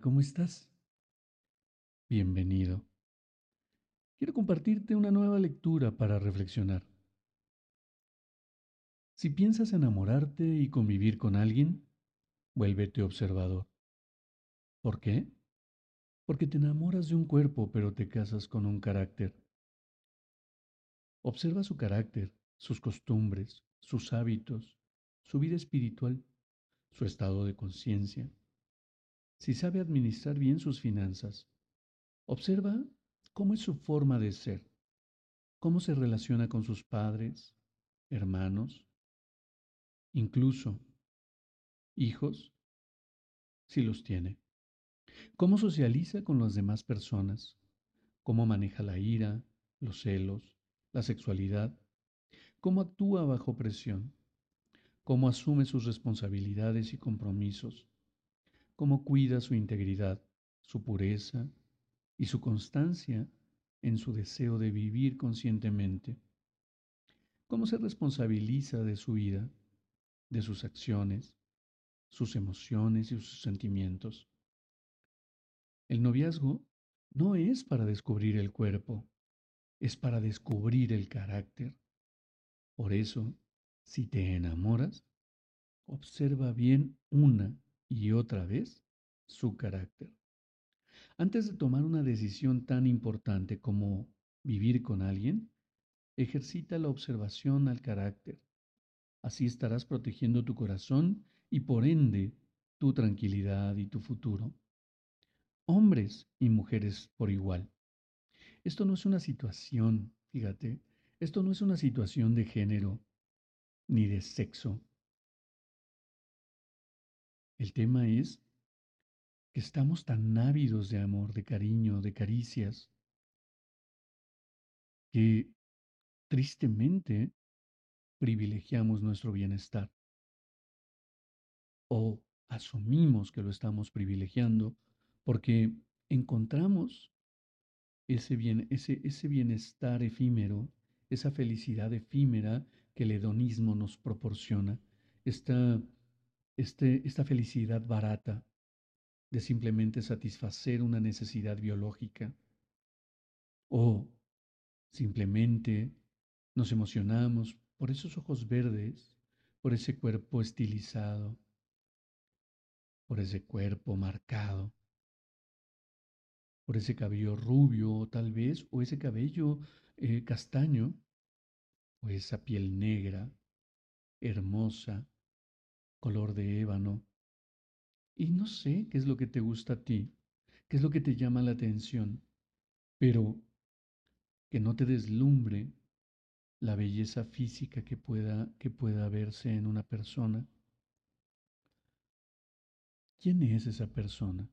¿cómo estás? Bienvenido. Quiero compartirte una nueva lectura para reflexionar. Si piensas enamorarte y convivir con alguien, vuélvete observador. ¿Por qué? Porque te enamoras de un cuerpo pero te casas con un carácter. Observa su carácter, sus costumbres, sus hábitos, su vida espiritual, su estado de conciencia. Si sabe administrar bien sus finanzas, observa cómo es su forma de ser, cómo se relaciona con sus padres, hermanos, incluso hijos, si los tiene. Cómo socializa con las demás personas, cómo maneja la ira, los celos, la sexualidad, cómo actúa bajo presión, cómo asume sus responsabilidades y compromisos, cómo cuida su integridad, su pureza y su constancia en su deseo de vivir conscientemente, cómo se responsabiliza de su vida de sus acciones, sus emociones y sus sentimientos. El noviazgo no es para descubrir el cuerpo, es para descubrir el carácter. Por eso, si te enamoras, observa bien una y otra vez su carácter. Antes de tomar una decisión tan importante como vivir con alguien, ejercita la observación al carácter Así estarás protegiendo tu corazón y por ende tu tranquilidad y tu futuro. Hombres y mujeres por igual. Esto no es una situación, fíjate, esto no es una situación de género ni de sexo. El tema es que estamos tan ávidos de amor, de cariño, de caricias, que tristemente privilegiamos nuestro bienestar. O asumimos que lo estamos privilegiando porque encontramos ese, bien, ese, ese bienestar efímero, esa felicidad efímera que el hedonismo nos proporciona, esta, este, esta felicidad barata de simplemente satisfacer una necesidad biológica o simplemente nos emocionamos por esos ojos verdes, por ese cuerpo estilizado, por ese cuerpo marcado, por ese cabello rubio tal vez, o ese cabello eh, castaño, o esa piel negra, hermosa, color de ébano. Y no sé qué es lo que te gusta a ti, qué es lo que te llama la atención, pero que no te deslumbre la belleza física que pueda, que pueda verse en una persona. ¿Quién es esa persona?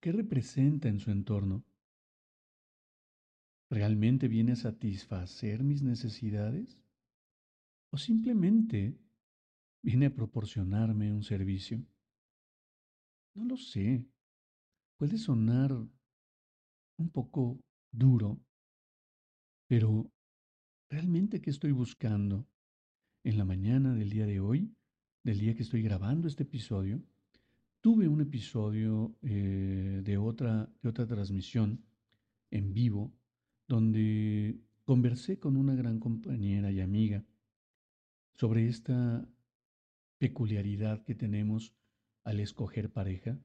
¿Qué representa en su entorno? ¿Realmente viene a satisfacer mis necesidades? ¿O simplemente viene a proporcionarme un servicio? No lo sé. Puede sonar un poco duro, pero ¿Realmente qué estoy buscando? En la mañana del día de hoy, del día que estoy grabando este episodio, tuve un episodio eh, de, otra, de otra transmisión en vivo donde conversé con una gran compañera y amiga sobre esta peculiaridad que tenemos al escoger pareja,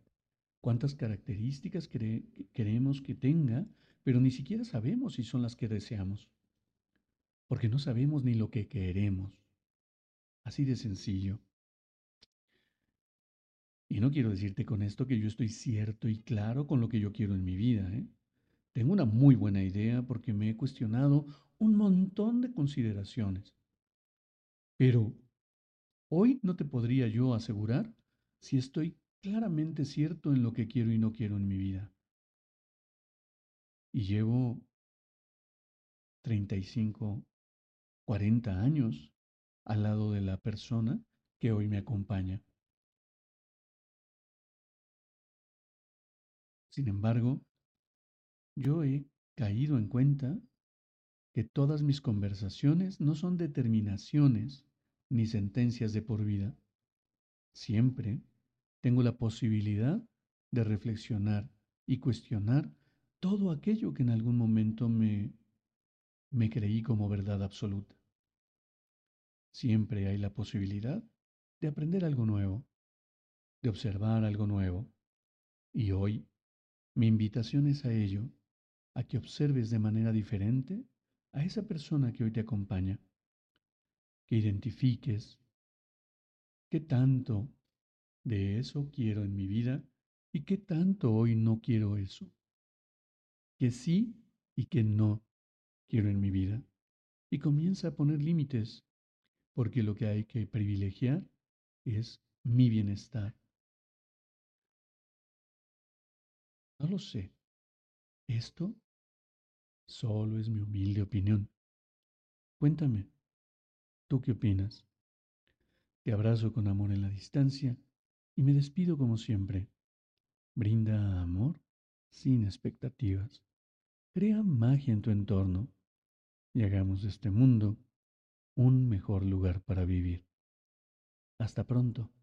cuántas características queremos que tenga, pero ni siquiera sabemos si son las que deseamos porque no sabemos ni lo que queremos. Así de sencillo. Y no quiero decirte con esto que yo estoy cierto y claro con lo que yo quiero en mi vida. ¿eh? Tengo una muy buena idea porque me he cuestionado un montón de consideraciones. Pero hoy no te podría yo asegurar si estoy claramente cierto en lo que quiero y no quiero en mi vida. Y llevo 35 40 años al lado de la persona que hoy me acompaña. Sin embargo, yo he caído en cuenta que todas mis conversaciones no son determinaciones ni sentencias de por vida. Siempre tengo la posibilidad de reflexionar y cuestionar todo aquello que en algún momento me, me creí como verdad absoluta. Siempre hay la posibilidad de aprender algo nuevo, de observar algo nuevo. Y hoy mi invitación es a ello, a que observes de manera diferente a esa persona que hoy te acompaña, que identifiques qué tanto de eso quiero en mi vida y qué tanto hoy no quiero eso, que sí y que no quiero en mi vida. Y comienza a poner límites, porque lo que hay que privilegiar es mi bienestar. No lo sé. Esto solo es mi humilde opinión. Cuéntame, ¿tú qué opinas? Te abrazo con amor en la distancia y me despido como siempre. Brinda amor sin expectativas. Crea magia en tu entorno y hagamos de este mundo un mejor lugar para vivir. Hasta pronto.